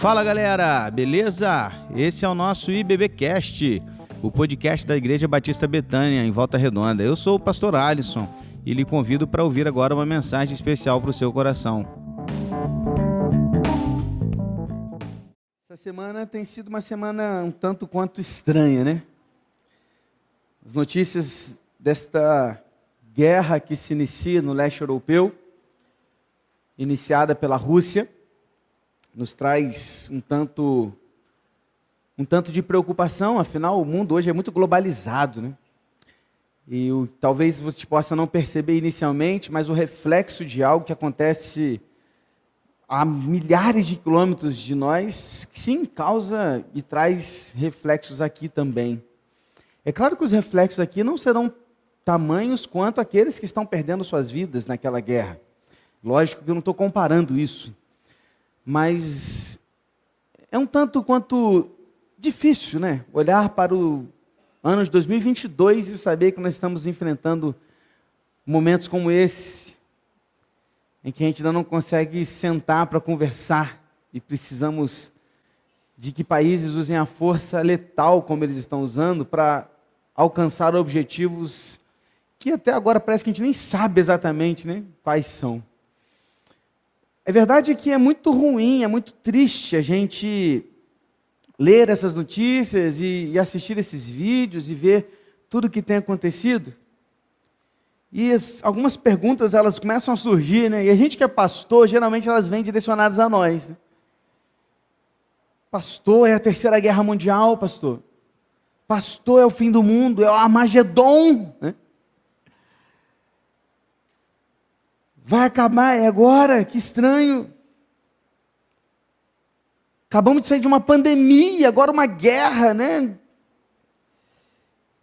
Fala galera, beleza? Esse é o nosso IBBcast, o podcast da Igreja Batista Betânia, em Volta Redonda. Eu sou o pastor Alisson e lhe convido para ouvir agora uma mensagem especial para o seu coração. Essa semana tem sido uma semana um tanto quanto estranha, né? As notícias desta guerra que se inicia no leste europeu, iniciada pela Rússia, nos traz um tanto um tanto de preocupação, afinal o mundo hoje é muito globalizado, né? E o, talvez você possa não perceber inicialmente, mas o reflexo de algo que acontece a milhares de quilômetros de nós, sim, causa e traz reflexos aqui também. É claro que os reflexos aqui não serão tamanhos quanto aqueles que estão perdendo suas vidas naquela guerra. Lógico que eu não estou comparando isso mas é um tanto quanto difícil, né? Olhar para o ano de 2022 e saber que nós estamos enfrentando momentos como esse, em que a gente ainda não consegue sentar para conversar e precisamos de que países usem a força letal como eles estão usando para alcançar objetivos que até agora parece que a gente nem sabe exatamente né, quais são. É verdade que é muito ruim, é muito triste a gente ler essas notícias e, e assistir esses vídeos e ver tudo o que tem acontecido. E as, algumas perguntas elas começam a surgir, né? E a gente que é pastor, geralmente elas vêm direcionadas a nós. Né? Pastor, é a terceira guerra mundial, pastor. Pastor, é o fim do mundo, é o Armagedon. Né? Vai acabar, é agora, que estranho. Acabamos de sair de uma pandemia, agora uma guerra, né?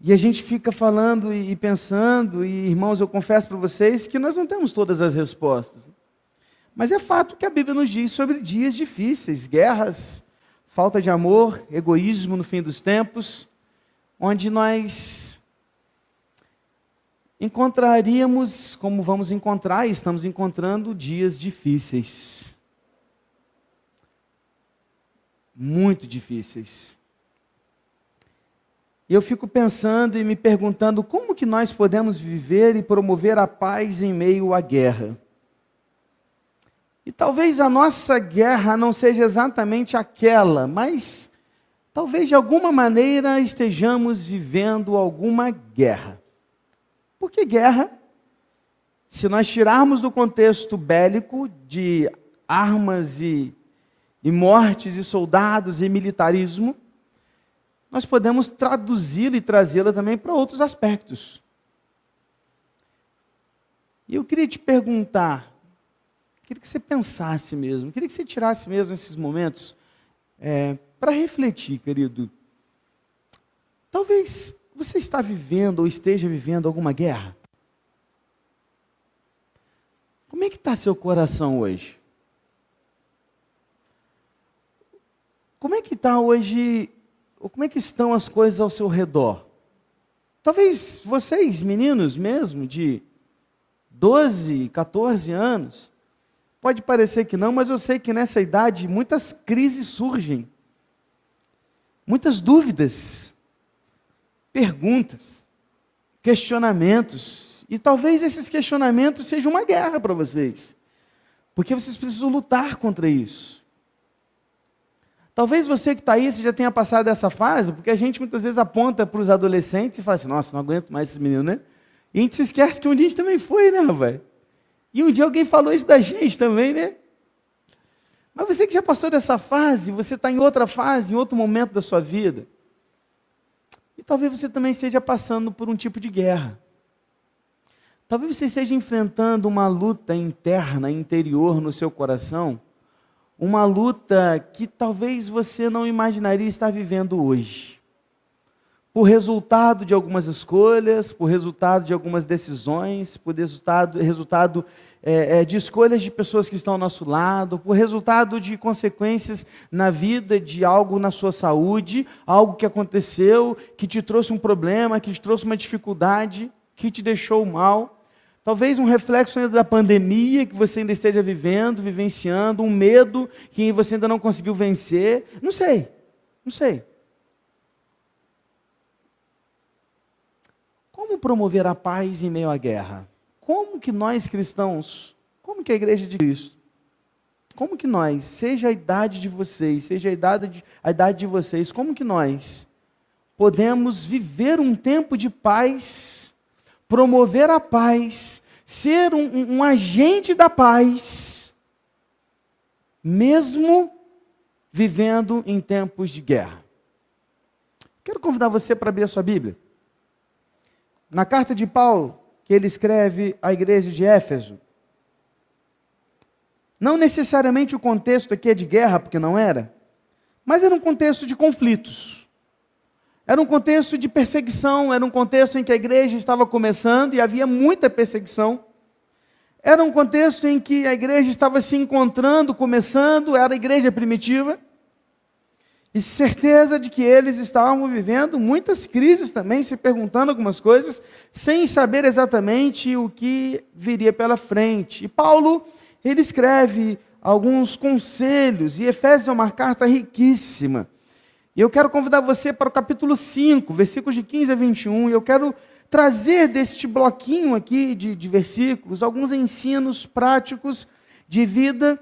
E a gente fica falando e pensando, e irmãos, eu confesso para vocês que nós não temos todas as respostas. Mas é fato que a Bíblia nos diz sobre dias difíceis, guerras, falta de amor, egoísmo no fim dos tempos, onde nós encontraríamos, como vamos encontrar, e estamos encontrando dias difíceis. Muito difíceis. E eu fico pensando e me perguntando como que nós podemos viver e promover a paz em meio à guerra. E talvez a nossa guerra não seja exatamente aquela, mas talvez de alguma maneira estejamos vivendo alguma guerra. Por que guerra? Se nós tirarmos do contexto bélico de armas e, e mortes e soldados e militarismo, nós podemos traduzi-la e trazê-la também para outros aspectos. E eu queria te perguntar, queria que você pensasse mesmo, queria que você tirasse mesmo esses momentos é, para refletir, querido. Talvez você está vivendo ou esteja vivendo alguma guerra? Como é que está seu coração hoje? Como é que está hoje, ou como é que estão as coisas ao seu redor? Talvez vocês, meninos mesmo, de 12, 14 anos, pode parecer que não, mas eu sei que nessa idade muitas crises surgem, muitas dúvidas, perguntas, questionamentos. E talvez esses questionamentos sejam uma guerra para vocês. Porque vocês precisam lutar contra isso. Talvez você que está aí, você já tenha passado essa fase, porque a gente muitas vezes aponta para os adolescentes e fala assim, nossa, não aguento mais esses meninos, né? E a gente se esquece que um dia a gente também foi, né, rapaz? E um dia alguém falou isso da gente também, né? Mas você que já passou dessa fase, você está em outra fase, em outro momento da sua vida. Talvez você também esteja passando por um tipo de guerra. Talvez você esteja enfrentando uma luta interna, interior no seu coração, uma luta que talvez você não imaginaria estar vivendo hoje. Por resultado de algumas escolhas, por resultado de algumas decisões, por resultado, resultado é, é, de escolhas de pessoas que estão ao nosso lado, por resultado de consequências na vida de algo na sua saúde, algo que aconteceu, que te trouxe um problema, que te trouxe uma dificuldade, que te deixou mal. Talvez um reflexo ainda da pandemia que você ainda esteja vivendo, vivenciando, um medo que você ainda não conseguiu vencer. Não sei, não sei. Como promover a paz em meio à guerra? Como que nós cristãos, como que a igreja de Cristo, como que nós, seja a idade de vocês, seja a idade de, a idade de vocês, como que nós podemos viver um tempo de paz promover a paz, ser um, um, um agente da paz, mesmo vivendo em tempos de guerra. Quero convidar você para abrir a sua Bíblia. Na carta de Paulo, que ele escreve à igreja de Éfeso, não necessariamente o contexto aqui é de guerra, porque não era, mas era um contexto de conflitos. Era um contexto de perseguição, era um contexto em que a igreja estava começando e havia muita perseguição. Era um contexto em que a igreja estava se encontrando, começando, era a igreja primitiva. E certeza de que eles estavam vivendo muitas crises também, se perguntando algumas coisas, sem saber exatamente o que viria pela frente. E Paulo, ele escreve alguns conselhos, e Efésios é uma carta riquíssima e eu quero convidar você para o capítulo 5, versículos de 15 a 21, e eu quero trazer deste bloquinho aqui de, de versículos alguns ensinos práticos de vida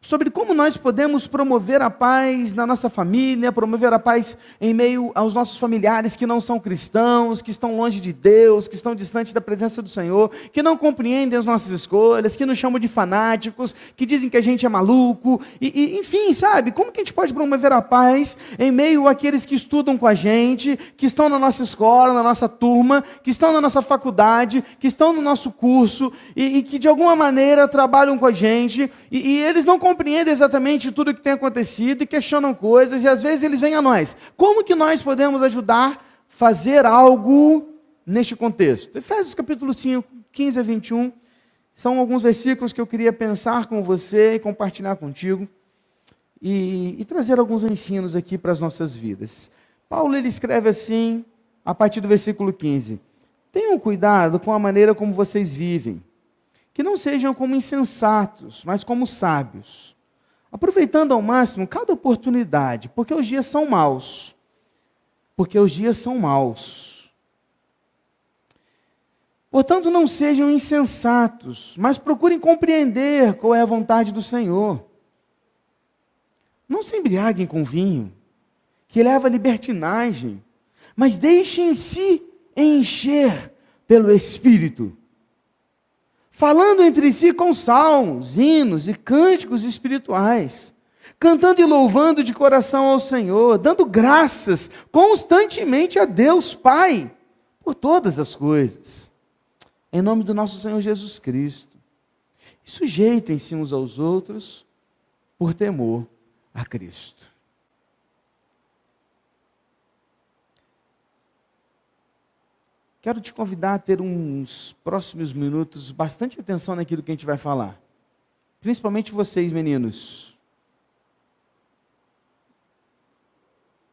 sobre como nós podemos promover a paz na nossa família, promover a paz em meio aos nossos familiares que não são cristãos, que estão longe de Deus, que estão distantes da presença do Senhor, que não compreendem as nossas escolhas, que nos chamam de fanáticos, que dizem que a gente é maluco, e, e enfim, sabe? Como que a gente pode promover a paz em meio àqueles que estudam com a gente, que estão na nossa escola, na nossa turma, que estão na nossa faculdade, que estão no nosso curso, e, e que de alguma maneira trabalham com a gente, e, e eles não compreendem exatamente tudo o que tem acontecido e questionam coisas, e às vezes eles vêm a nós. Como que nós podemos ajudar a fazer algo neste contexto? Efésios capítulo 5, 15 a 21, são alguns versículos que eu queria pensar com você e compartilhar contigo, e, e trazer alguns ensinos aqui para as nossas vidas. Paulo ele escreve assim, a partir do versículo 15: Tenham cuidado com a maneira como vocês vivem que não sejam como insensatos, mas como sábios, aproveitando ao máximo cada oportunidade, porque os dias são maus. Porque os dias são maus. Portanto, não sejam insensatos, mas procurem compreender qual é a vontade do Senhor. Não se embriaguem com vinho, que leva à libertinagem, mas deixem-se encher pelo Espírito falando entre si com salmos, hinos e cânticos espirituais, cantando e louvando de coração ao Senhor, dando graças constantemente a Deus Pai por todas as coisas, em nome do nosso Senhor Jesus Cristo. Sujeitem-se uns aos outros por temor a Cristo. Quero te convidar a ter uns próximos minutos bastante atenção naquilo que a gente vai falar. Principalmente vocês, meninos.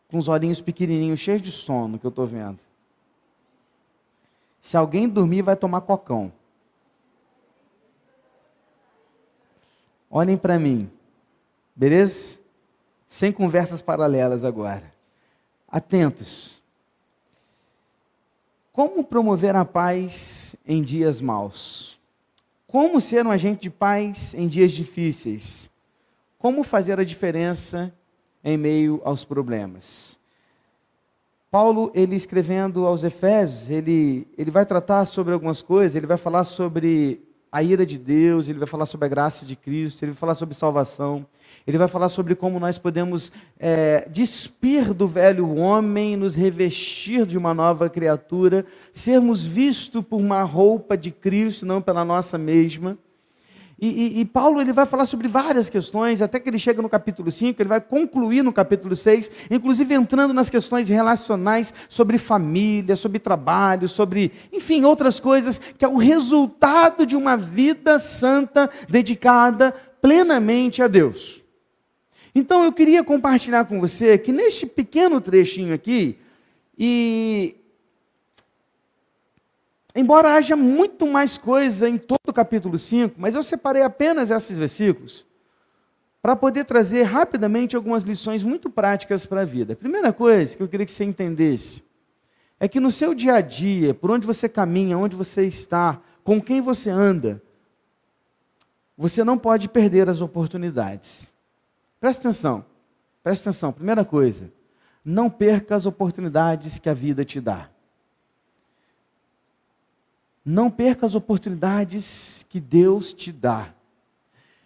Com os olhinhos pequenininhos, cheios de sono, que eu estou vendo. Se alguém dormir, vai tomar cocão. Olhem para mim. Beleza? Sem conversas paralelas agora. Atentos. Como promover a paz em dias maus? Como ser um agente de paz em dias difíceis? Como fazer a diferença em meio aos problemas? Paulo, ele escrevendo aos Efésios, ele, ele vai tratar sobre algumas coisas, ele vai falar sobre a ira de Deus, ele vai falar sobre a graça de Cristo, ele vai falar sobre salvação, ele vai falar sobre como nós podemos é, despir do velho homem, nos revestir de uma nova criatura, sermos vistos por uma roupa de Cristo, não pela nossa mesma. E, e, e, Paulo ele vai falar sobre várias questões, até que ele chega no capítulo 5, ele vai concluir no capítulo 6, inclusive entrando nas questões relacionais sobre família, sobre trabalho, sobre, enfim, outras coisas, que é o resultado de uma vida santa dedicada plenamente a Deus. Então eu queria compartilhar com você que neste pequeno trechinho aqui, e embora haja muito mais coisa em todo o capítulo 5, mas eu separei apenas esses versículos para poder trazer rapidamente algumas lições muito práticas para a vida. A primeira coisa que eu queria que você entendesse é que no seu dia a dia, por onde você caminha, onde você está, com quem você anda, você não pode perder as oportunidades. Presta atenção, presta atenção. Primeira coisa, não perca as oportunidades que a vida te dá. Não perca as oportunidades que Deus te dá.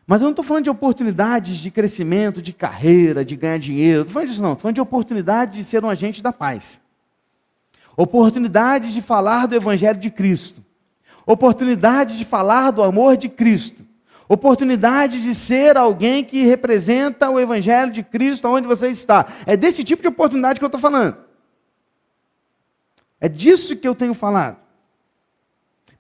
Mas eu não estou falando de oportunidades de crescimento, de carreira, de ganhar dinheiro. Não estou falando disso, não. Estou falando de oportunidades de ser um agente da paz. Oportunidades de falar do Evangelho de Cristo. Oportunidades de falar do amor de Cristo. Oportunidade de ser alguém que representa o Evangelho de Cristo onde você está. É desse tipo de oportunidade que eu estou falando. É disso que eu tenho falado.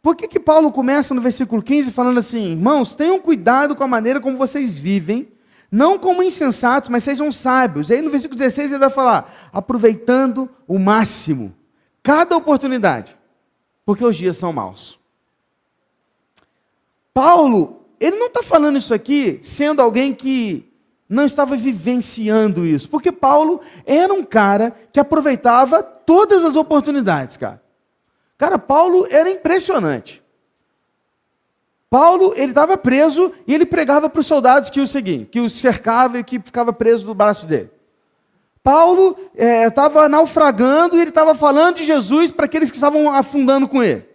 Por que, que Paulo começa no versículo 15 falando assim: irmãos, tenham cuidado com a maneira como vocês vivem, não como insensatos, mas sejam sábios. E aí no versículo 16 ele vai falar: aproveitando o máximo, cada oportunidade, porque os dias são maus. Paulo ele não está falando isso aqui sendo alguém que não estava vivenciando isso, porque Paulo era um cara que aproveitava todas as oportunidades, cara. Cara, Paulo era impressionante. Paulo, ele estava preso e ele pregava para os soldados que o seguiam, que o cercavam e que ficava preso no braço dele. Paulo estava é, naufragando e ele estava falando de Jesus para aqueles que estavam afundando com ele.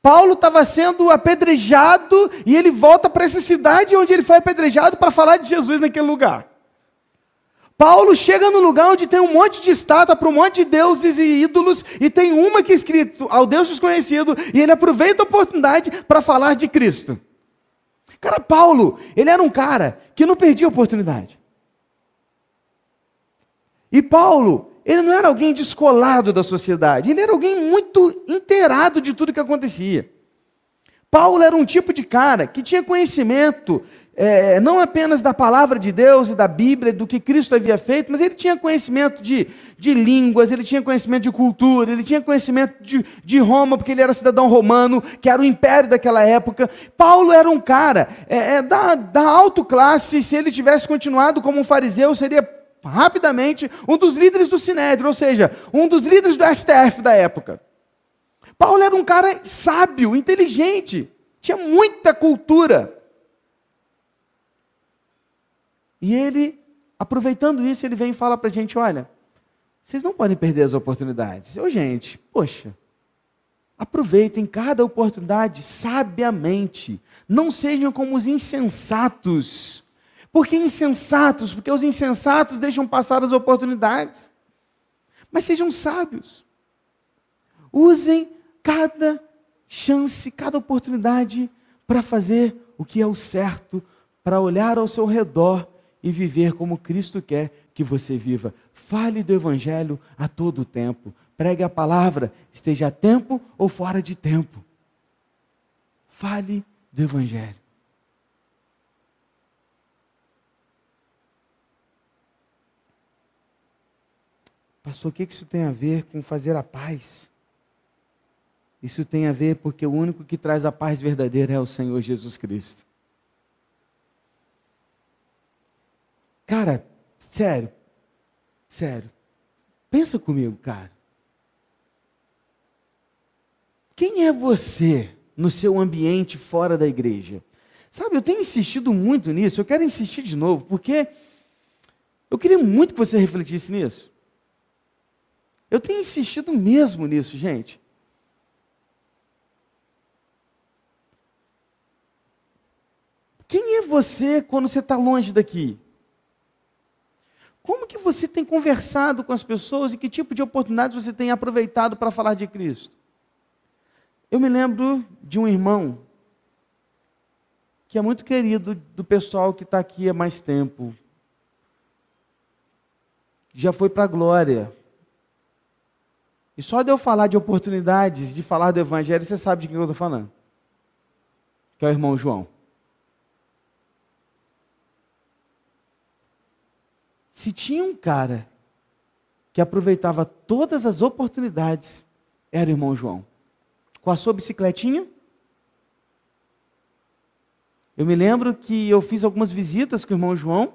Paulo estava sendo apedrejado e ele volta para essa cidade onde ele foi apedrejado para falar de Jesus naquele lugar. Paulo chega no lugar onde tem um monte de estátua para um monte de deuses e ídolos, e tem uma que é escrito ao Deus desconhecido, e ele aproveita a oportunidade para falar de Cristo. Cara, Paulo, ele era um cara que não perdia a oportunidade. E Paulo, ele não era alguém descolado da sociedade, ele era alguém muito inteirado de tudo que acontecia. Paulo era um tipo de cara que tinha conhecimento, é, não apenas da palavra de Deus e da Bíblia, do que Cristo havia feito, mas ele tinha conhecimento de, de línguas, ele tinha conhecimento de cultura, ele tinha conhecimento de, de Roma, porque ele era cidadão romano, que era o império daquela época. Paulo era um cara é, é da, da alta classe, se ele tivesse continuado como um fariseu, seria rapidamente um dos líderes do Sinédrio, ou seja, um dos líderes do STF da época. Paulo era um cara sábio, inteligente, tinha muita cultura. E ele, aproveitando isso, ele vem e fala para a gente: olha, vocês não podem perder as oportunidades. Ô, gente, poxa, aproveitem cada oportunidade sabiamente. Não sejam como os insensatos por que insensatos? Porque os insensatos deixam passar as oportunidades. Mas sejam sábios. Usem cada chance, cada oportunidade para fazer o que é o certo, para olhar ao seu redor e viver como Cristo quer que você viva. Fale do Evangelho a todo tempo. Pregue a palavra, esteja a tempo ou fora de tempo. Fale do Evangelho. Pastor, o que isso tem a ver com fazer a paz? Isso tem a ver porque o único que traz a paz verdadeira é o Senhor Jesus Cristo. Cara, sério, sério, pensa comigo, cara. Quem é você no seu ambiente fora da igreja? Sabe, eu tenho insistido muito nisso, eu quero insistir de novo, porque eu queria muito que você refletisse nisso. Eu tenho insistido mesmo nisso, gente. Quem é você quando você está longe daqui? Como que você tem conversado com as pessoas e que tipo de oportunidades você tem aproveitado para falar de Cristo? Eu me lembro de um irmão que é muito querido do pessoal que está aqui há mais tempo. Já foi para a glória. E só de eu falar de oportunidades, de falar do Evangelho, você sabe de quem eu estou falando. Que é o irmão João. Se tinha um cara que aproveitava todas as oportunidades, era o irmão João. com a sua bicicletinha? Eu me lembro que eu fiz algumas visitas com o irmão João,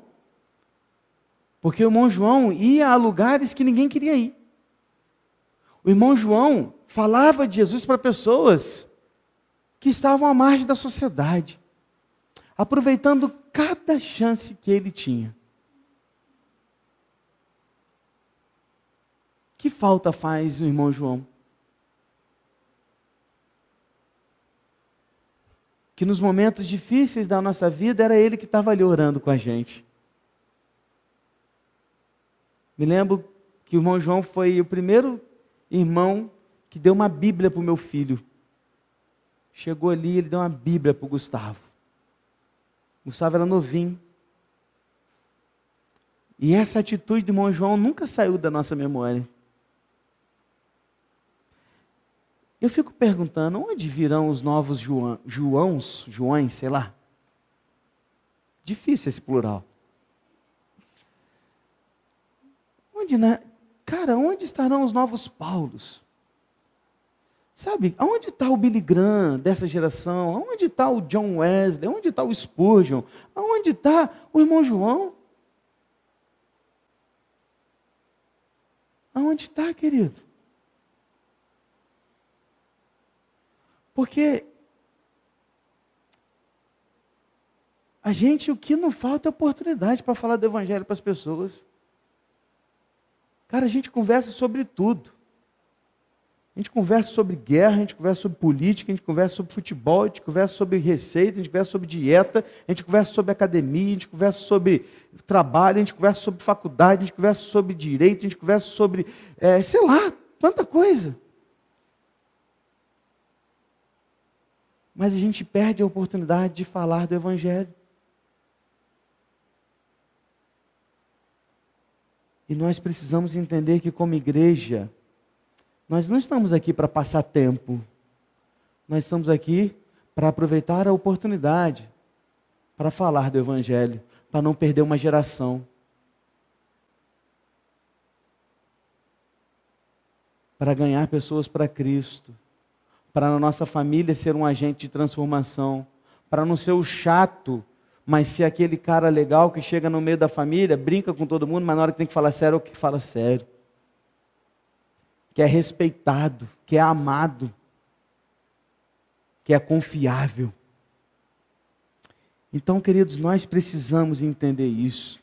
porque o irmão João ia a lugares que ninguém queria ir. O irmão João falava de Jesus para pessoas que estavam à margem da sociedade, aproveitando cada chance que ele tinha. Que falta faz o irmão João? Que nos momentos difíceis da nossa vida era ele que estava ali orando com a gente. Me lembro que o irmão João foi o primeiro irmão que deu uma Bíblia para o meu filho. Chegou ali, ele deu uma Bíblia para o Gustavo. Gustavo era novinho. E essa atitude do irmão João nunca saiu da nossa memória. Eu fico perguntando, onde virão os novos João, Joãos, Joões, sei lá? Difícil esse plural. Onde, né? Cara, onde estarão os novos Paulos? Sabe, aonde está o Billy Graham dessa geração? Aonde está o John Wesley? Aonde está o Spurgeon? Aonde está o irmão João? Aonde está, querido? Porque a gente, o que não falta é oportunidade para falar do Evangelho para as pessoas. Cara, a gente conversa sobre tudo. A gente conversa sobre guerra, a gente conversa sobre política, a gente conversa sobre futebol, a gente conversa sobre receita, a gente conversa sobre dieta, a gente conversa sobre academia, a gente conversa sobre trabalho, a gente conversa sobre faculdade, a gente conversa sobre direito, a gente conversa sobre, é, sei lá, tanta coisa. Mas a gente perde a oportunidade de falar do Evangelho. E nós precisamos entender que, como igreja, nós não estamos aqui para passar tempo, nós estamos aqui para aproveitar a oportunidade para falar do Evangelho, para não perder uma geração. Para ganhar pessoas para Cristo para na nossa família ser um agente de transformação, para não ser o chato, mas ser aquele cara legal que chega no meio da família, brinca com todo mundo, mas na hora que tem que falar sério, é o que fala sério. Que é respeitado, que é amado, que é confiável. Então, queridos, nós precisamos entender isso.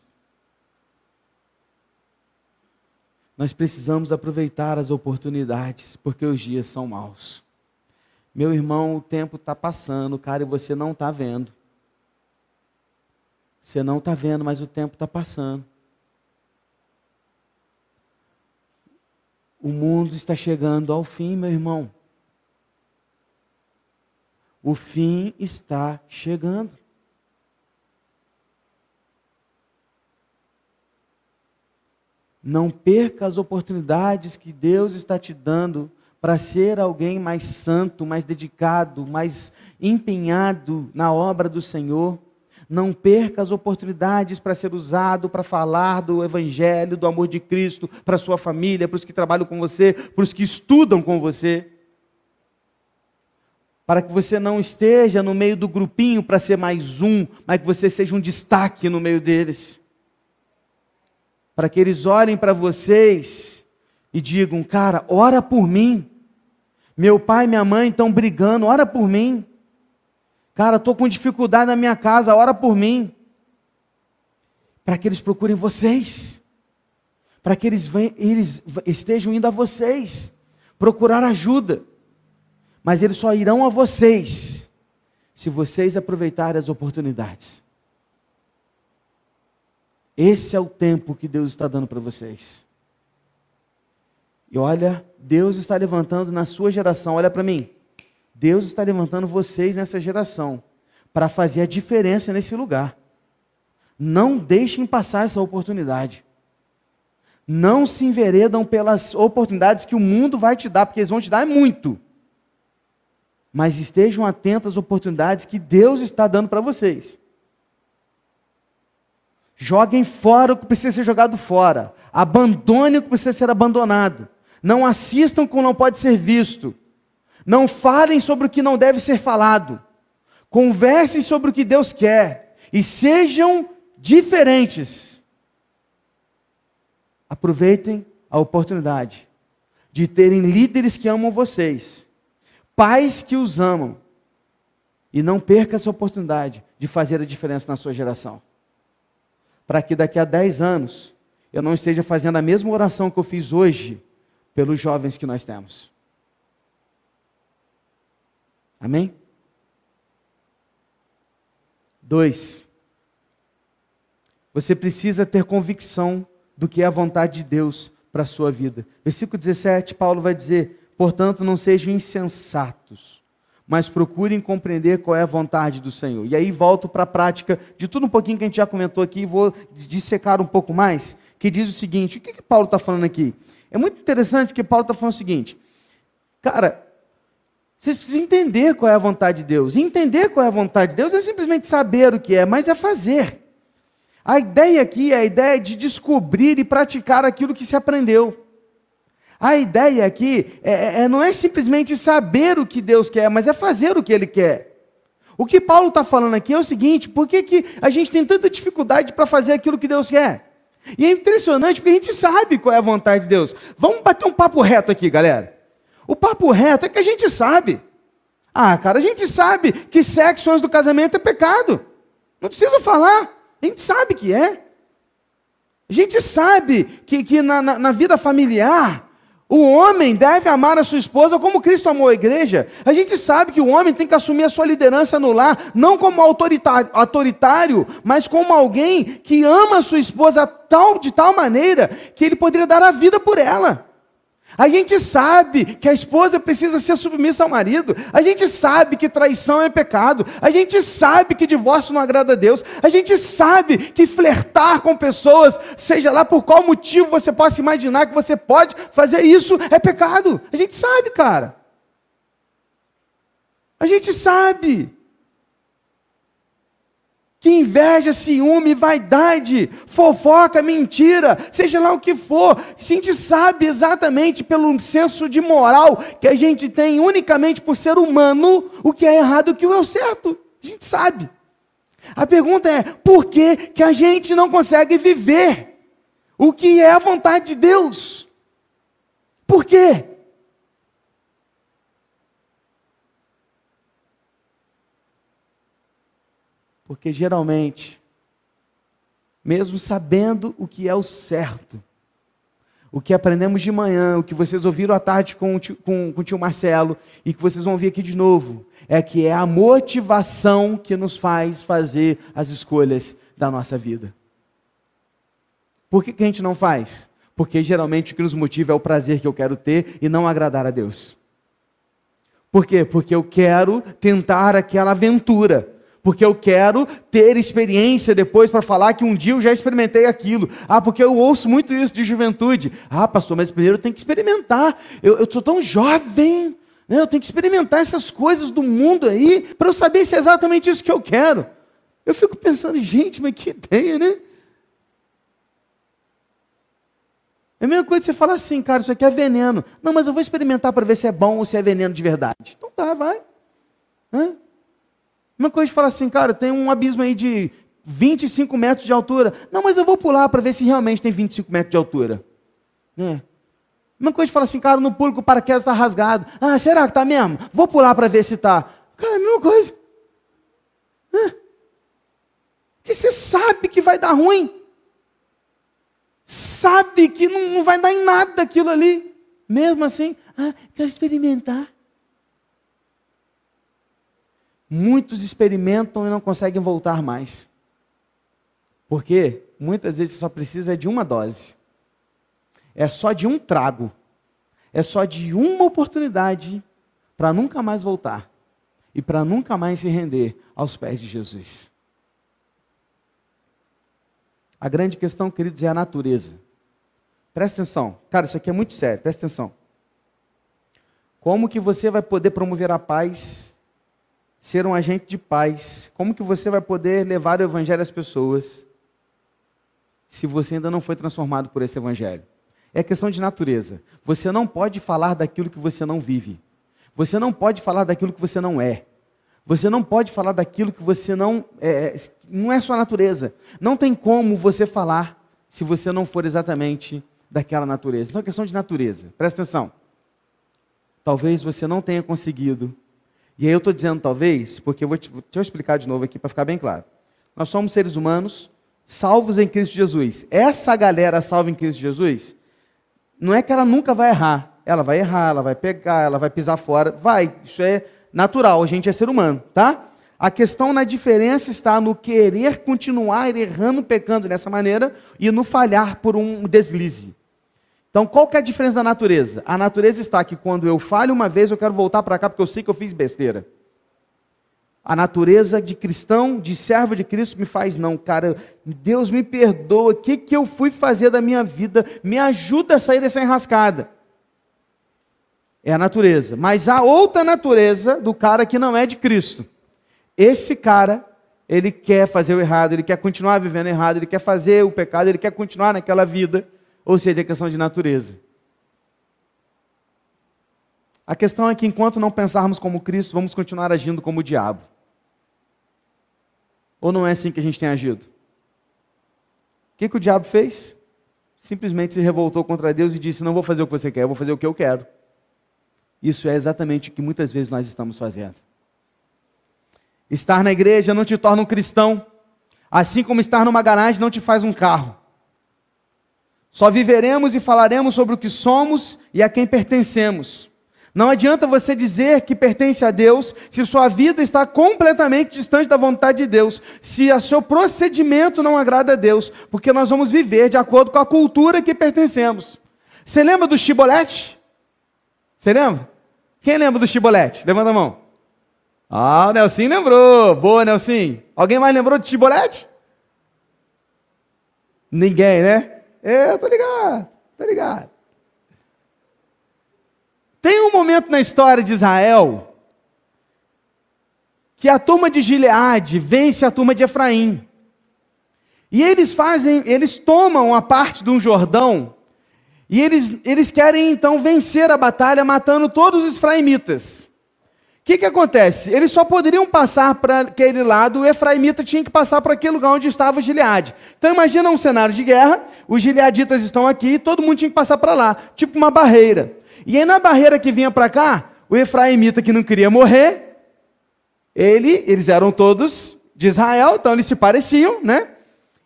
Nós precisamos aproveitar as oportunidades, porque os dias são maus. Meu irmão, o tempo está passando, cara, e você não está vendo. Você não está vendo, mas o tempo está passando. O mundo está chegando ao fim, meu irmão. O fim está chegando. Não perca as oportunidades que Deus está te dando para ser alguém mais santo, mais dedicado, mais empenhado na obra do Senhor. Não perca as oportunidades para ser usado para falar do Evangelho, do amor de Cristo para sua família, para os que trabalham com você, para os que estudam com você. Para que você não esteja no meio do grupinho para ser mais um, mas que você seja um destaque no meio deles. Para que eles olhem para vocês e digam: Cara, ora por mim. Meu pai e minha mãe estão brigando, ora por mim. Cara, estou com dificuldade na minha casa, ora por mim. Para que eles procurem vocês. Para que eles, eles estejam indo a vocês. Procurar ajuda. Mas eles só irão a vocês se vocês aproveitarem as oportunidades. Esse é o tempo que Deus está dando para vocês. E olha, Deus está levantando na sua geração, olha para mim. Deus está levantando vocês nessa geração para fazer a diferença nesse lugar. Não deixem passar essa oportunidade. Não se enveredam pelas oportunidades que o mundo vai te dar, porque eles vão te dar muito. Mas estejam atentos às oportunidades que Deus está dando para vocês. Joguem fora o que precisa ser jogado fora. Abandone o que precisa ser abandonado. Não assistam com não pode ser visto. Não falem sobre o que não deve ser falado. Conversem sobre o que Deus quer e sejam diferentes. Aproveitem a oportunidade de terem líderes que amam vocês, pais que os amam, e não perca essa oportunidade de fazer a diferença na sua geração. Para que daqui a 10 anos eu não esteja fazendo a mesma oração que eu fiz hoje pelos jovens que nós temos. Amém? Dois, você precisa ter convicção do que é a vontade de Deus para a sua vida. Versículo 17, Paulo vai dizer: portanto, não sejam insensatos, mas procurem compreender qual é a vontade do Senhor. E aí volto para a prática de tudo um pouquinho que a gente já comentou aqui, vou dissecar um pouco mais, que diz o seguinte: o que, que Paulo está falando aqui? É muito interessante que Paulo está falando o seguinte, cara, vocês precisam entender qual é a vontade de Deus. E entender qual é a vontade de Deus não é simplesmente saber o que é, mas é fazer. A ideia aqui é a ideia de descobrir e praticar aquilo que se aprendeu. A ideia aqui é, é, é não é simplesmente saber o que Deus quer, mas é fazer o que Ele quer. O que Paulo está falando aqui é o seguinte: por que, que a gente tem tanta dificuldade para fazer aquilo que Deus quer? E é impressionante porque a gente sabe qual é a vontade de Deus. Vamos bater um papo reto aqui, galera. O papo reto é que a gente sabe. Ah, cara, a gente sabe que sexo antes do casamento é pecado. Não precisa falar. A gente sabe que é. A gente sabe que, que na, na, na vida familiar, o homem deve amar a sua esposa como Cristo amou a igreja. A gente sabe que o homem tem que assumir a sua liderança no lar, não como autoritário, mas como alguém que ama a sua esposa tal, de tal maneira que ele poderia dar a vida por ela. A gente sabe que a esposa precisa ser submissa ao marido. A gente sabe que traição é pecado. A gente sabe que divórcio não agrada a Deus. A gente sabe que flertar com pessoas, seja lá por qual motivo você possa imaginar que você pode fazer isso, é pecado. A gente sabe, cara. A gente sabe que inveja, ciúme, vaidade, fofoca, mentira, seja lá o que for, a gente sabe exatamente pelo senso de moral que a gente tem unicamente por ser humano o que é errado e o que é o certo. A gente sabe. A pergunta é: por que, que a gente não consegue viver o que é a vontade de Deus? Por quê? Porque geralmente, mesmo sabendo o que é o certo, o que aprendemos de manhã, o que vocês ouviram à tarde com o, tio, com, com o tio Marcelo e que vocês vão ouvir aqui de novo, é que é a motivação que nos faz fazer as escolhas da nossa vida. Por que, que a gente não faz? Porque geralmente o que nos motiva é o prazer que eu quero ter e não agradar a Deus. Por quê? Porque eu quero tentar aquela aventura porque eu quero ter experiência depois para falar que um dia eu já experimentei aquilo. Ah, porque eu ouço muito isso de juventude. Ah, pastor, mas primeiro eu tenho que experimentar. Eu estou tão jovem, né? eu tenho que experimentar essas coisas do mundo aí para eu saber se é exatamente isso que eu quero. Eu fico pensando, gente, mas que ideia, né? É a mesma coisa que você falar assim, cara, isso aqui é veneno. Não, mas eu vou experimentar para ver se é bom ou se é veneno de verdade. Então tá, vai. Hã? Uma coisa de falar assim, cara, tem um abismo aí de 25 metros de altura. Não, mas eu vou pular para ver se realmente tem 25 metros de altura. É. Uma coisa de falar assim, cara, no que o paraquedas está rasgado. Ah, será que está mesmo? Vou pular para ver se está. Cara, é a mesma coisa. É. Porque você sabe que vai dar ruim. Sabe que não, não vai dar em nada aquilo ali. Mesmo assim, ah, quero experimentar. Muitos experimentam e não conseguem voltar mais. Porque muitas vezes só precisa de uma dose. É só de um trago. É só de uma oportunidade para nunca mais voltar e para nunca mais se render aos pés de Jesus. A grande questão, queridos, é a natureza. Presta atenção. Cara, isso aqui é muito sério, presta atenção. Como que você vai poder promover a paz ser um agente de paz? Como que você vai poder levar o evangelho às pessoas se você ainda não foi transformado por esse evangelho? É questão de natureza. Você não pode falar daquilo que você não vive. Você não pode falar daquilo que você não é. Você não pode falar daquilo que você não é, não é sua natureza. Não tem como você falar se você não for exatamente daquela natureza. Então é questão de natureza. Presta atenção. Talvez você não tenha conseguido. E aí eu estou dizendo talvez, porque eu vou te, deixa eu explicar de novo aqui para ficar bem claro. Nós somos seres humanos salvos em Cristo Jesus. Essa galera salva em Cristo Jesus, não é que ela nunca vai errar. Ela vai errar, ela vai pegar, ela vai pisar fora. Vai, isso é natural, a gente é ser humano, tá? A questão na diferença está no querer continuar errando, pecando dessa maneira e no falhar por um deslize. Então, qual que é a diferença da natureza? A natureza está que quando eu falho uma vez, eu quero voltar para cá porque eu sei que eu fiz besteira. A natureza de cristão, de servo de Cristo, me faz não, cara. Deus me perdoa. O que, que eu fui fazer da minha vida? Me ajuda a sair dessa enrascada. É a natureza. Mas há outra natureza do cara que não é de Cristo. Esse cara, ele quer fazer o errado, ele quer continuar vivendo errado, ele quer fazer o pecado, ele quer continuar naquela vida. Ou seja, é questão de natureza. A questão é que enquanto não pensarmos como Cristo, vamos continuar agindo como o diabo. Ou não é assim que a gente tem agido? O que, que o diabo fez? Simplesmente se revoltou contra Deus e disse: Não vou fazer o que você quer, eu vou fazer o que eu quero. Isso é exatamente o que muitas vezes nós estamos fazendo. Estar na igreja não te torna um cristão, assim como estar numa garagem não te faz um carro. Só viveremos e falaremos sobre o que somos e a quem pertencemos. Não adianta você dizer que pertence a Deus se sua vida está completamente distante da vontade de Deus, se o seu procedimento não agrada a Deus, porque nós vamos viver de acordo com a cultura que pertencemos. Você lembra do chibolete? Você lembra? Quem lembra do chibolete? Levanta a mão. Ah, o Nelson lembrou. Boa, Nelson. Alguém mais lembrou de chibolete? Ninguém, né? É, tô ligado, tô ligado. Tem um momento na história de Israel que a turma de Gileade vence a turma de Efraim. E eles fazem, eles tomam a parte de um Jordão e eles, eles querem então vencer a batalha matando todos os efraimitas. Que, que acontece? Eles só poderiam passar para aquele lado, o efraimita tinha que passar para aquele lugar onde estava o Gileade. Então imagina um cenário de guerra, os gileaditas estão aqui e todo mundo tinha que passar para lá, tipo uma barreira. E aí na barreira que vinha para cá, o efraimita que não queria morrer, ele, eles eram todos de Israel, então eles se pareciam, né?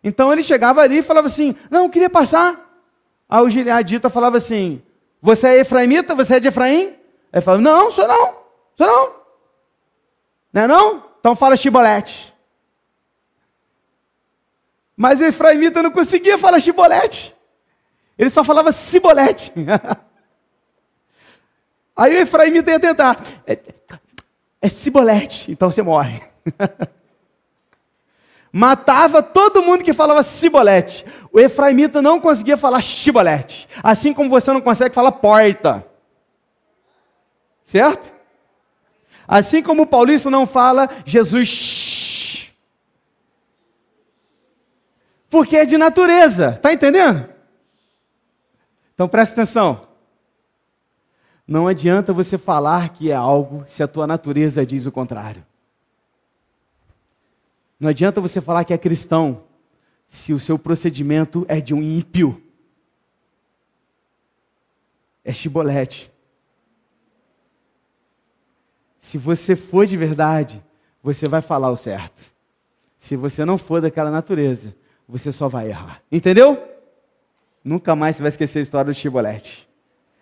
Então ele chegava ali e falava assim: Não, eu queria passar. Aí o gileadita falava assim: Você é efraimita? Você é de Efraim? Ele falava: Não, sou não, sou não. Não é não? Então fala chibolete. Mas o efraimita não conseguia falar chibolete. Ele só falava cibolete. Aí o efraimita ia tentar. É, é cibolete, então você morre. matava todo mundo que falava cibolete. O efraimita não conseguia falar chibolete. Assim como você não consegue falar porta. Certo? Assim como o paulista não fala Jesus. Porque é de natureza. Tá entendendo? Então presta atenção. Não adianta você falar que é algo se a tua natureza diz o contrário. Não adianta você falar que é cristão se o seu procedimento é de um ímpio. É chibolete. Se você for de verdade, você vai falar o certo. Se você não for daquela natureza, você só vai errar. Entendeu? Nunca mais você vai esquecer a história do chibolete.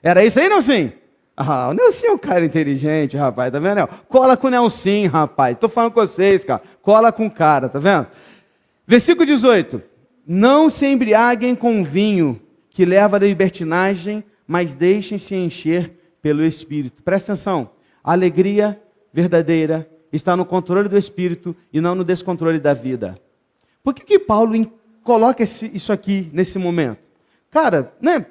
Era isso aí, não sim? Ah, o Nelson é um cara inteligente, rapaz, tá vendo? Cola com o Nelson, rapaz. Tô falando com vocês, cara. Cola com o cara, tá vendo? Versículo 18. Não se embriaguem com vinho que leva à libertinagem, mas deixem-se encher pelo Espírito. Presta atenção. A alegria verdadeira está no controle do Espírito e não no descontrole da vida. Por que, que Paulo coloca esse, isso aqui nesse momento? Cara, né?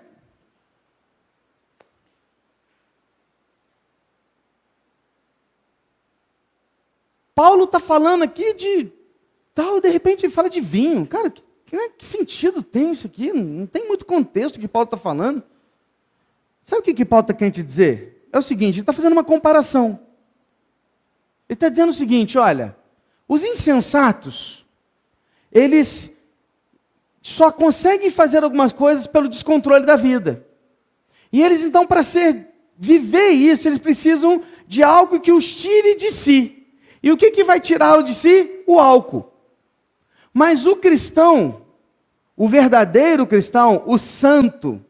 Paulo está falando aqui de tal, de repente fala de vinho. Cara, que, que sentido tem isso aqui? Não tem muito contexto que Paulo está falando. Sabe o que, que Paulo está querendo dizer? É o seguinte: ele está fazendo uma comparação. Ele está dizendo o seguinte: olha, os insensatos, eles só conseguem fazer algumas coisas pelo descontrole da vida. E eles, então, para ser viver isso, eles precisam de algo que os tire de si. E o que, que vai tirá-lo de si? O álcool. Mas o cristão, o verdadeiro cristão, o santo,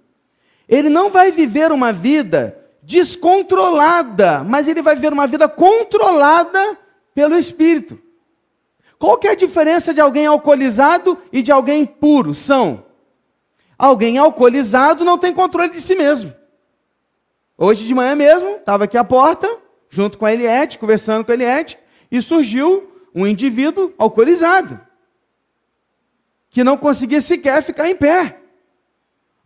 ele não vai viver uma vida descontrolada, mas ele vai viver uma vida controlada pelo Espírito. Qual que é a diferença de alguém alcoolizado e de alguém puro? São. Alguém alcoolizado não tem controle de si mesmo. Hoje de manhã mesmo, estava aqui à porta, junto com a Eliette, conversando com a Eliette, e surgiu um indivíduo alcoolizado, que não conseguia sequer ficar em pé,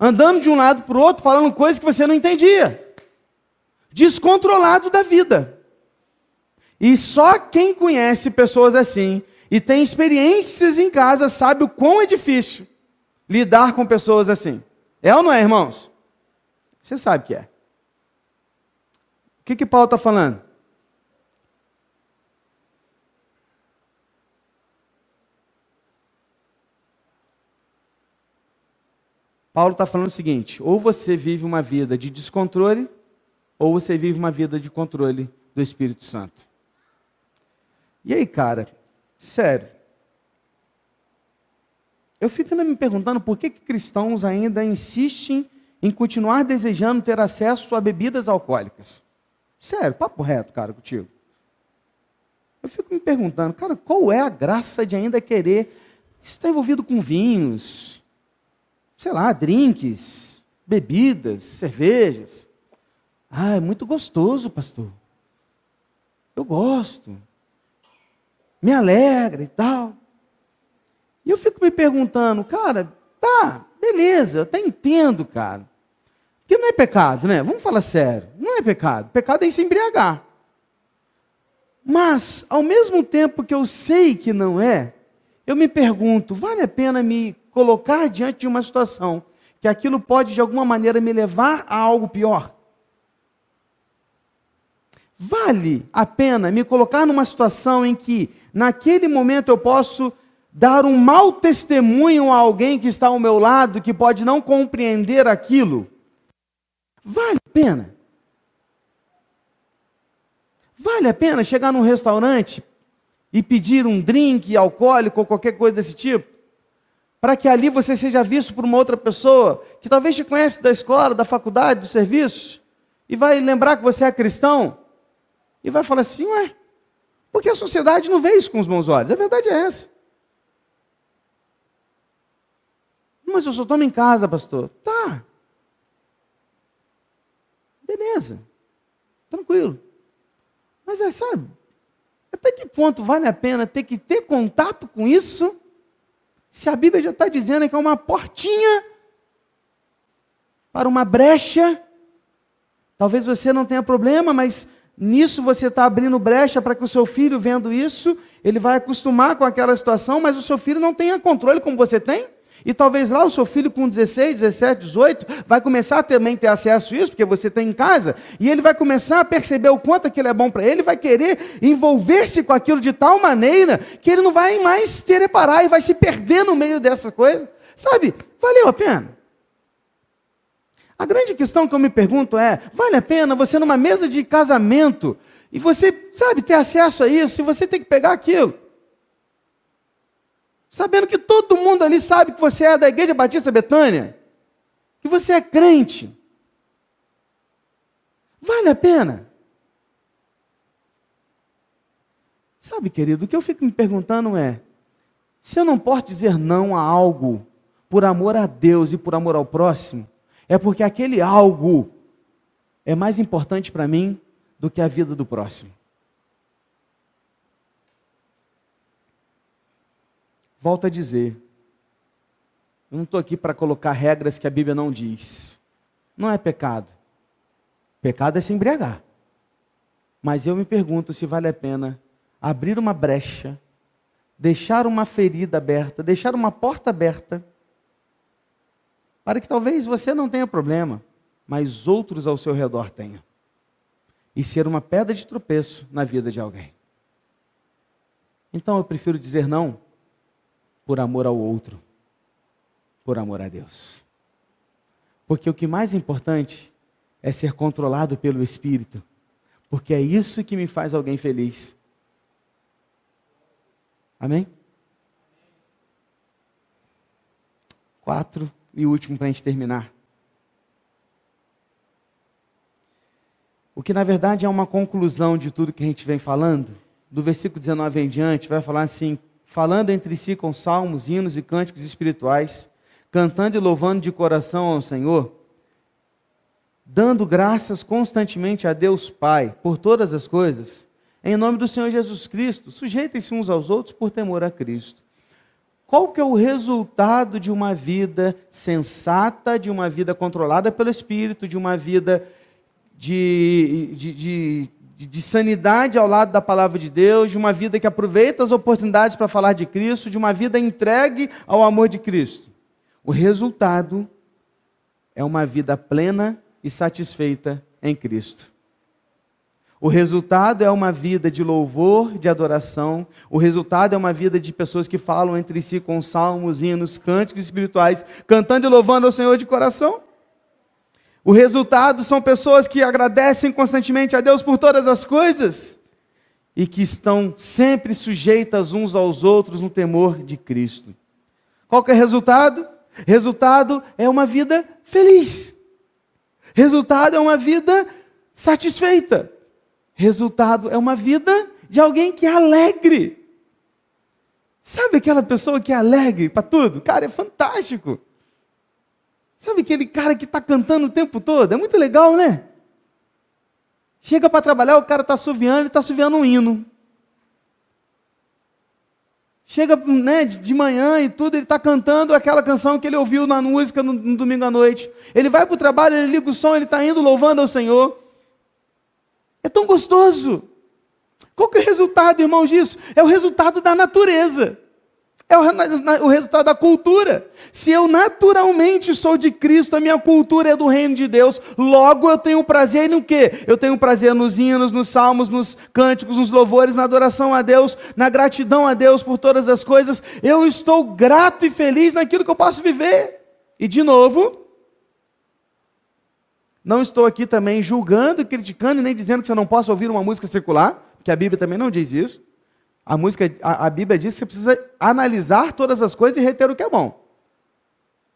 andando de um lado para o outro, falando coisas que você não entendia, descontrolado da vida. E só quem conhece pessoas assim e tem experiências em casa sabe o quão é difícil lidar com pessoas assim. É ou não é, irmãos? Você sabe que é. O que, que Paulo está falando? Paulo está falando o seguinte: ou você vive uma vida de descontrole, ou você vive uma vida de controle do Espírito Santo. E aí, cara, sério. Eu fico me perguntando por que, que cristãos ainda insistem em continuar desejando ter acesso a bebidas alcoólicas. Sério, papo reto, cara, contigo. Eu fico me perguntando, cara, qual é a graça de ainda querer estar envolvido com vinhos, sei lá, drinks, bebidas, cervejas. Ah, é muito gostoso, pastor. Eu gosto. Me alegra e tal. E eu fico me perguntando, cara, tá, beleza, eu até entendo, cara. Porque não é pecado, né? Vamos falar sério. Não é pecado. Pecado é se embriagar. Mas, ao mesmo tempo que eu sei que não é, eu me pergunto, vale a pena me colocar diante de uma situação que aquilo pode de alguma maneira me levar a algo pior? Vale a pena me colocar numa situação em que, naquele momento, eu posso dar um mau testemunho a alguém que está ao meu lado, que pode não compreender aquilo? Vale a pena? Vale a pena chegar num restaurante e pedir um drink alcoólico ou qualquer coisa desse tipo? para que ali você seja visto por uma outra pessoa que talvez te conhece da escola, da faculdade, do serviço, e vai lembrar que você é cristão, e vai falar assim: ué, porque a sociedade não vê isso com os bons olhos. A verdade é essa. Mas eu só tomo em casa, pastor. Tá. Beleza. Tranquilo. Mas é, sabe, até que ponto vale a pena ter que ter contato com isso? Se a Bíblia já está dizendo que é uma portinha para uma brecha, talvez você não tenha problema, mas nisso você está abrindo brecha para que o seu filho, vendo isso, ele vai acostumar com aquela situação, mas o seu filho não tenha controle como você tem. E talvez lá o seu filho com 16, 17, 18 vai começar a também ter acesso a isso, porque você tem em casa, e ele vai começar a perceber o quanto aquilo é bom para ele, vai querer envolver-se com aquilo de tal maneira que ele não vai mais ter reparar e vai se perder no meio dessa coisa. Sabe? Valeu a pena. A grande questão que eu me pergunto é: vale a pena você numa mesa de casamento e você, sabe, ter acesso a isso, e você tem que pegar aquilo? sabendo que todo mundo ali sabe que você é da Igreja Batista Betânia, que você é crente. Vale a pena? Sabe, querido, o que eu fico me perguntando é: se eu não posso dizer não a algo por amor a Deus e por amor ao próximo, é porque aquele algo é mais importante para mim do que a vida do próximo. Volto a dizer, eu não estou aqui para colocar regras que a Bíblia não diz. Não é pecado. Pecado é se embriagar. Mas eu me pergunto se vale a pena abrir uma brecha, deixar uma ferida aberta, deixar uma porta aberta, para que talvez você não tenha problema, mas outros ao seu redor tenham. e ser uma pedra de tropeço na vida de alguém. Então eu prefiro dizer não por amor ao outro, por amor a Deus. Porque o que mais importante é ser controlado pelo Espírito, porque é isso que me faz alguém feliz. Amém? Quatro e último para a gente terminar. O que na verdade é uma conclusão de tudo que a gente vem falando, do versículo 19 em diante, vai falar assim: falando entre si com salmos, hinos e cânticos espirituais, cantando e louvando de coração ao Senhor, dando graças constantemente a Deus Pai por todas as coisas, em nome do Senhor Jesus Cristo, sujeitem-se uns aos outros por temor a Cristo. Qual que é o resultado de uma vida sensata, de uma vida controlada pelo Espírito, de uma vida de, de, de, de, sanidade ao lado da palavra de Deus, de uma vida que aproveita as oportunidades para falar de Cristo, de uma vida entregue ao amor de Cristo. O resultado é uma vida plena e satisfeita em Cristo. O resultado é uma vida de louvor, de adoração. O resultado é uma vida de pessoas que falam entre si com salmos, hinos, cânticos espirituais, cantando e louvando ao Senhor de coração. O resultado são pessoas que agradecem constantemente a Deus por todas as coisas e que estão sempre sujeitas uns aos outros no temor de Cristo. Qual é o resultado? Resultado é uma vida feliz. Resultado é uma vida satisfeita. Resultado é uma vida de alguém que é alegre. Sabe aquela pessoa que é alegre para tudo? Cara, é fantástico. Sabe aquele cara que está cantando o tempo todo? É muito legal, né? Chega para trabalhar, o cara está assoviando e está assoviando um hino. Chega né, de manhã e tudo, ele está cantando aquela canção que ele ouviu na música no, no domingo à noite. Ele vai para o trabalho, ele liga o som, ele está indo louvando ao Senhor. É tão gostoso. Qual que é o resultado, irmãos, disso? É o resultado da natureza. É o, o resultado da cultura. Se eu naturalmente sou de Cristo, a minha cultura é do reino de Deus, logo eu tenho prazer no quê? Eu tenho prazer nos hinos, nos salmos, nos cânticos, nos louvores, na adoração a Deus, na gratidão a Deus por todas as coisas. Eu estou grato e feliz naquilo que eu posso viver. E de novo, não estou aqui também julgando, criticando e nem dizendo que você não possa ouvir uma música secular, que a Bíblia também não diz isso. A música, a, a, Bíblia diz que você precisa analisar todas as coisas e reter o que é bom.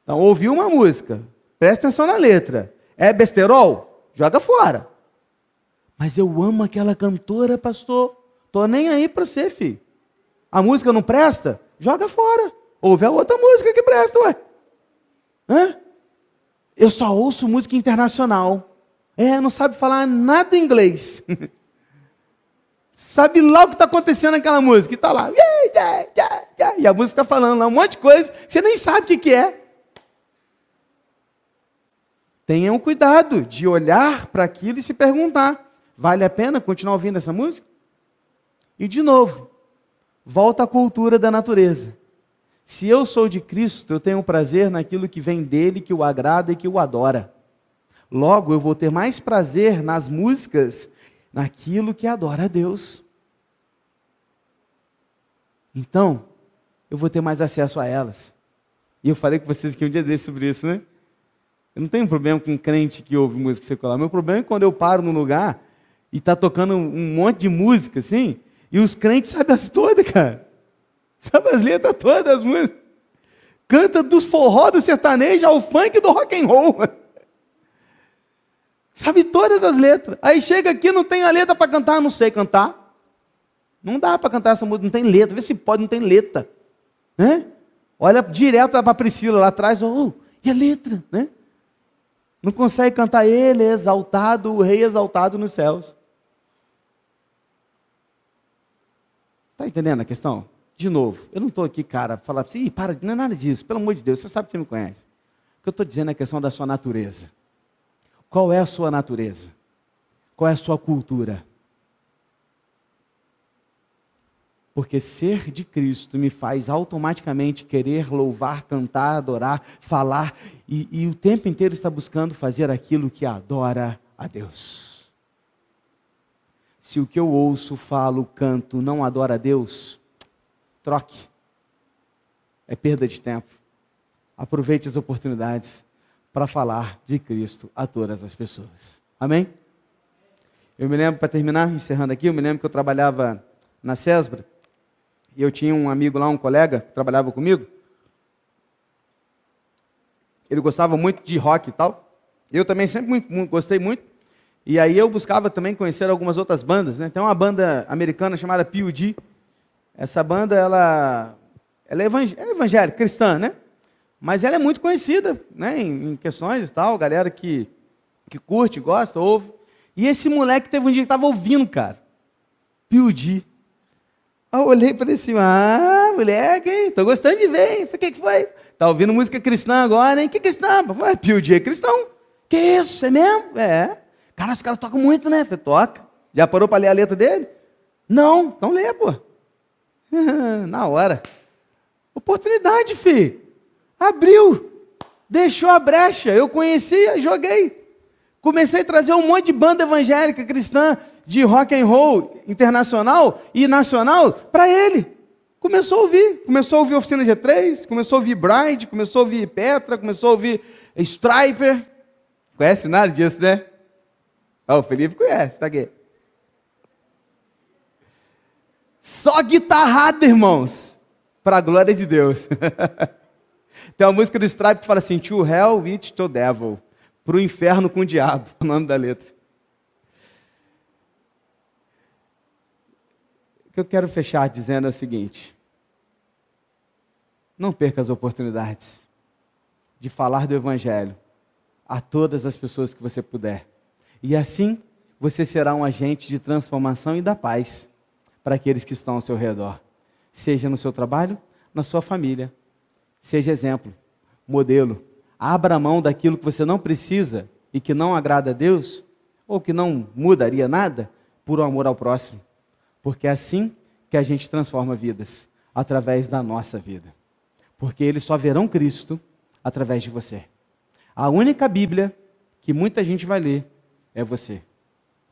Então, ouviu uma música, presta atenção na letra. É besterol? Joga fora. Mas eu amo aquela cantora, pastor. Tô nem aí para você, filho. A música não presta? Joga fora. Ouve a outra música que presta, ué. Hã? Eu só ouço música internacional. É, não sabe falar nada inglês. sabe lá o que está acontecendo naquela música. E está lá. E a música está falando lá um monte de coisa, você nem sabe o que, que é. Tenham cuidado de olhar para aquilo e se perguntar: vale a pena continuar ouvindo essa música? E de novo, volta à cultura da natureza. Se eu sou de Cristo, eu tenho prazer naquilo que vem dele, que o agrada e que o adora. Logo, eu vou ter mais prazer nas músicas naquilo que adora a Deus. Então, eu vou ter mais acesso a elas. E eu falei com vocês aqui um dia desse sobre isso, né? Eu não tenho problema com um crente que ouve música secular. Meu problema é quando eu paro num lugar e está tocando um monte de música, assim, e os crentes sabem as todas, cara. Sabe as letras todas das músicas. Canta dos forró, do sertanejo ao funk do rock and roll. Sabe todas as letras. Aí chega aqui, não tem a letra para cantar, não sei cantar. Não dá para cantar essa música, não tem letra. Vê se pode, não tem letra. Né? Olha direto para a Priscila lá atrás, oh, e a letra, né? Não consegue cantar ele é exaltado, o rei exaltado nos céus. Está entendendo a questão? De novo, eu não estou aqui, cara, para falar assim, para, não é nada disso, pelo amor de Deus, você sabe que você me conhece. O que eu estou dizendo é a questão da sua natureza. Qual é a sua natureza? Qual é a sua cultura? Porque ser de Cristo me faz automaticamente querer louvar, cantar, adorar, falar e, e o tempo inteiro está buscando fazer aquilo que adora a Deus. Se o que eu ouço, falo, canto, não adora a Deus, troque. É perda de tempo. Aproveite as oportunidades para falar de Cristo a todas as pessoas. Amém? Eu me lembro, para terminar, encerrando aqui, eu me lembro que eu trabalhava na CESBRA, e eu tinha um amigo lá, um colega, que trabalhava comigo. Ele gostava muito de rock e tal. Eu também sempre muito, muito, gostei muito. E aí eu buscava também conhecer algumas outras bandas. Né? Tem uma banda americana chamada P.U.D. Essa banda, ela, ela é, é evangélica, cristã, né? Mas ela é muito conhecida, né? Em, em questões e tal, galera que, que curte, gosta, ouve. E esse moleque teve um dia que estava ouvindo, cara. P.U.D. Aí eu olhei para ele assim, ah, moleque, hein? Tô gostando de ver, hein? Falei, o que, foi? Tá ouvindo música cristã agora, hein? Que cristã? Falei, P.U.D. é cristão. Que isso, é mesmo? É. Cara, os caras tocam muito, né? Falei, toca. Já parou para ler a letra dele? Não, então lê, pô. Na hora. Oportunidade, filho. Abriu. Deixou a brecha. Eu conhecia, joguei. Comecei a trazer um monte de banda evangélica cristã de rock and roll internacional e nacional para ele. Começou a ouvir, começou a ouvir Oficina G3, começou a ouvir Bride, começou a ouvir Petra, começou a ouvir Striper. Conhece nada disso, né? Oh, o Felipe conhece, tá aqui. Só guitarrada, irmãos, para a glória de Deus. Tem uma música do Stripe que fala assim: To hell with the devil. Para o inferno com o diabo, o nome da letra. que eu quero fechar dizendo é o seguinte: não perca as oportunidades de falar do Evangelho a todas as pessoas que você puder. E assim você será um agente de transformação e da paz para aqueles que estão ao seu redor. Seja no seu trabalho, na sua família. Seja exemplo, modelo. Abra mão daquilo que você não precisa e que não agrada a Deus, ou que não mudaria nada, por amor ao próximo. Porque é assim que a gente transforma vidas através da nossa vida. Porque eles só verão Cristo através de você. A única Bíblia que muita gente vai ler é você.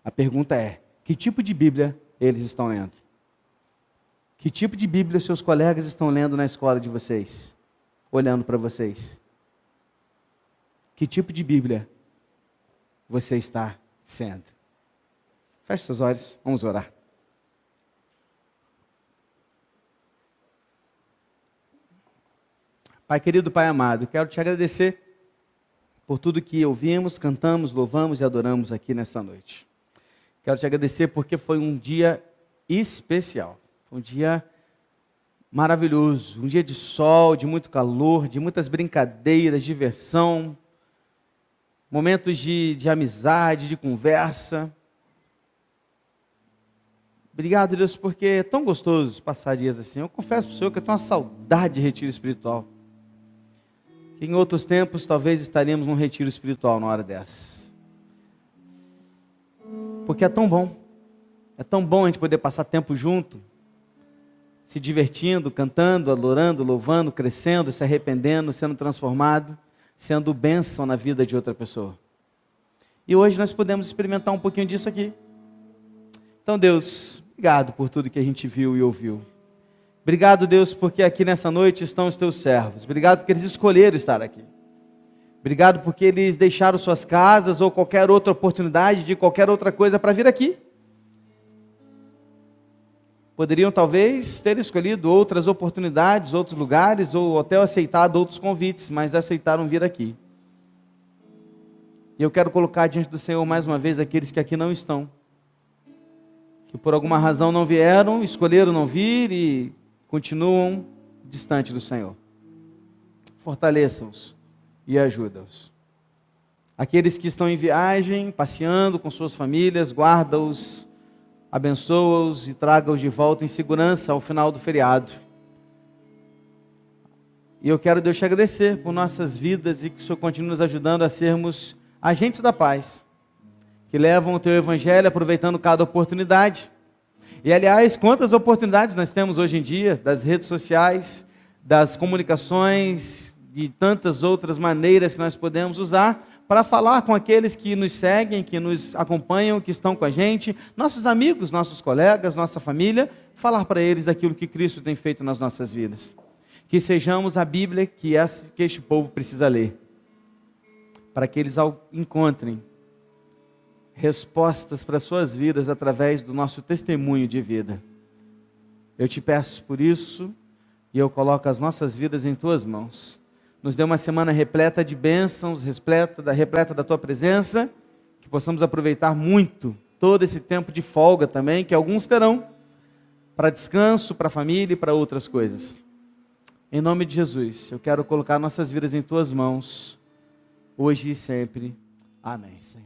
A pergunta é: que tipo de Bíblia eles estão lendo? Que tipo de Bíblia seus colegas estão lendo na escola de vocês? Olhando para vocês? Que tipo de Bíblia você está sendo? Feche seus olhos, vamos orar. Pai querido, Pai amado, quero te agradecer por tudo que ouvimos, cantamos, louvamos e adoramos aqui nesta noite. Quero te agradecer porque foi um dia especial, um dia maravilhoso, um dia de sol, de muito calor, de muitas brincadeiras, diversão, momentos de, de amizade, de conversa. Obrigado, Deus, porque é tão gostoso passar dias assim. Eu confesso para o Senhor que eu tenho uma saudade de retiro espiritual que em outros tempos talvez estaríamos num retiro espiritual na hora dessa. Porque é tão bom, é tão bom a gente poder passar tempo junto, se divertindo, cantando, adorando, louvando, crescendo, se arrependendo, sendo transformado, sendo bênção na vida de outra pessoa. E hoje nós podemos experimentar um pouquinho disso aqui. Então, Deus, obrigado por tudo que a gente viu e ouviu. Obrigado, Deus, porque aqui nessa noite estão os teus servos. Obrigado porque eles escolheram estar aqui. Obrigado porque eles deixaram suas casas ou qualquer outra oportunidade de qualquer outra coisa para vir aqui. Poderiam talvez ter escolhido outras oportunidades, outros lugares, ou até aceitado outros convites, mas aceitaram vir aqui. E eu quero colocar diante do Senhor mais uma vez aqueles que aqui não estão, que por alguma razão não vieram, escolheram não vir e continuam distante do Senhor. Fortaleça-os e ajuda-os. Aqueles que estão em viagem, passeando com suas famílias, guarda-os, abençoa-os e traga-os de volta em segurança ao final do feriado. E eu quero, Deus, te agradecer por nossas vidas e que o Senhor continue nos ajudando a sermos agentes da paz, que levam o teu evangelho aproveitando cada oportunidade e aliás, quantas oportunidades nós temos hoje em dia das redes sociais, das comunicações, de tantas outras maneiras que nós podemos usar para falar com aqueles que nos seguem, que nos acompanham, que estão com a gente, nossos amigos, nossos colegas, nossa família, falar para eles daquilo que Cristo tem feito nas nossas vidas. Que sejamos a Bíblia que, que este povo precisa ler, para que eles encontrem respostas para suas vidas através do nosso testemunho de vida. Eu te peço por isso e eu coloco as nossas vidas em tuas mãos. Nos dê uma semana repleta de bênçãos, repleta da, repleta da tua presença, que possamos aproveitar muito todo esse tempo de folga também, que alguns terão, para descanso, para família e para outras coisas. Em nome de Jesus, eu quero colocar nossas vidas em tuas mãos, hoje e sempre. Amém, Senhor.